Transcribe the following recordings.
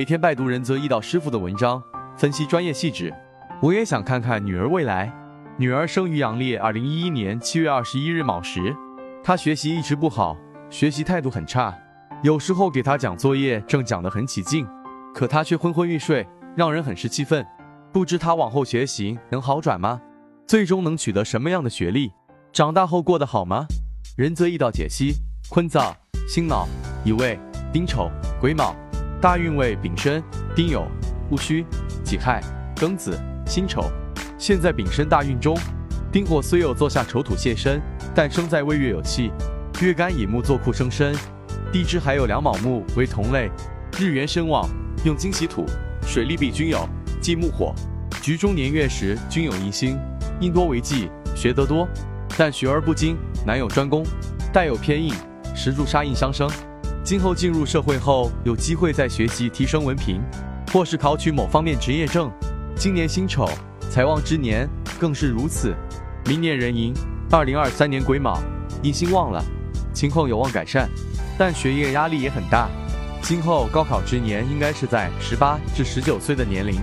每天拜读仁泽易道师傅的文章，分析专业细致。我也想看看女儿未来。女儿生于阳历二零一一年七月二十一日卯时，她学习一直不好，学习态度很差。有时候给她讲作业，正讲得很起劲，可她却昏昏欲睡，让人很是气愤。不知她往后学习能好转吗？最终能取得什么样的学历？长大后过得好吗？仁泽易道解析：坤燥，辛卯，乙未，丁丑，癸卯，大运为丙申、丁酉、戊戌、己亥、庚子、辛丑。现在丙申大运中，丁火虽有坐下丑土泄身，但生在未月有气，月干乙木坐库生身，地支还有两卯木为同类，日元身旺，用金喜土，水利必均有，忌木火。局中年月时均有印星，印多为忌，学得多，但学而不精，难有专攻，带有偏印，时柱杀印相生。今后进入社会后，有机会再学习提升文凭，或是考取某方面职业证。今年辛丑。财旺之年更是如此。明年壬寅，二零二三年癸卯，印星旺了，情况有望改善，但学业压力也很大。今后高考之年应该是在十八至十九岁的年龄，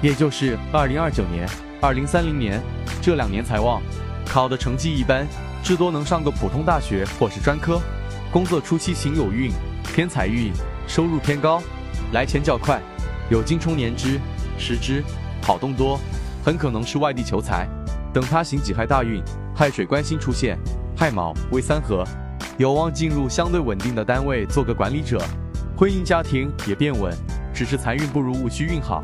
也就是二零二九年、二零三零年这两年财旺，考的成绩一般，至多能上个普通大学或是专科。工作初期行有运，偏财运，收入偏高，来钱较快，有金冲年支、时支，好动多。很可能是外地求财，等他行己亥大运，亥水官星出现，亥卯未三合，有望进入相对稳定的单位做个管理者，婚姻家庭也变稳，只是财运不如戊戌运好。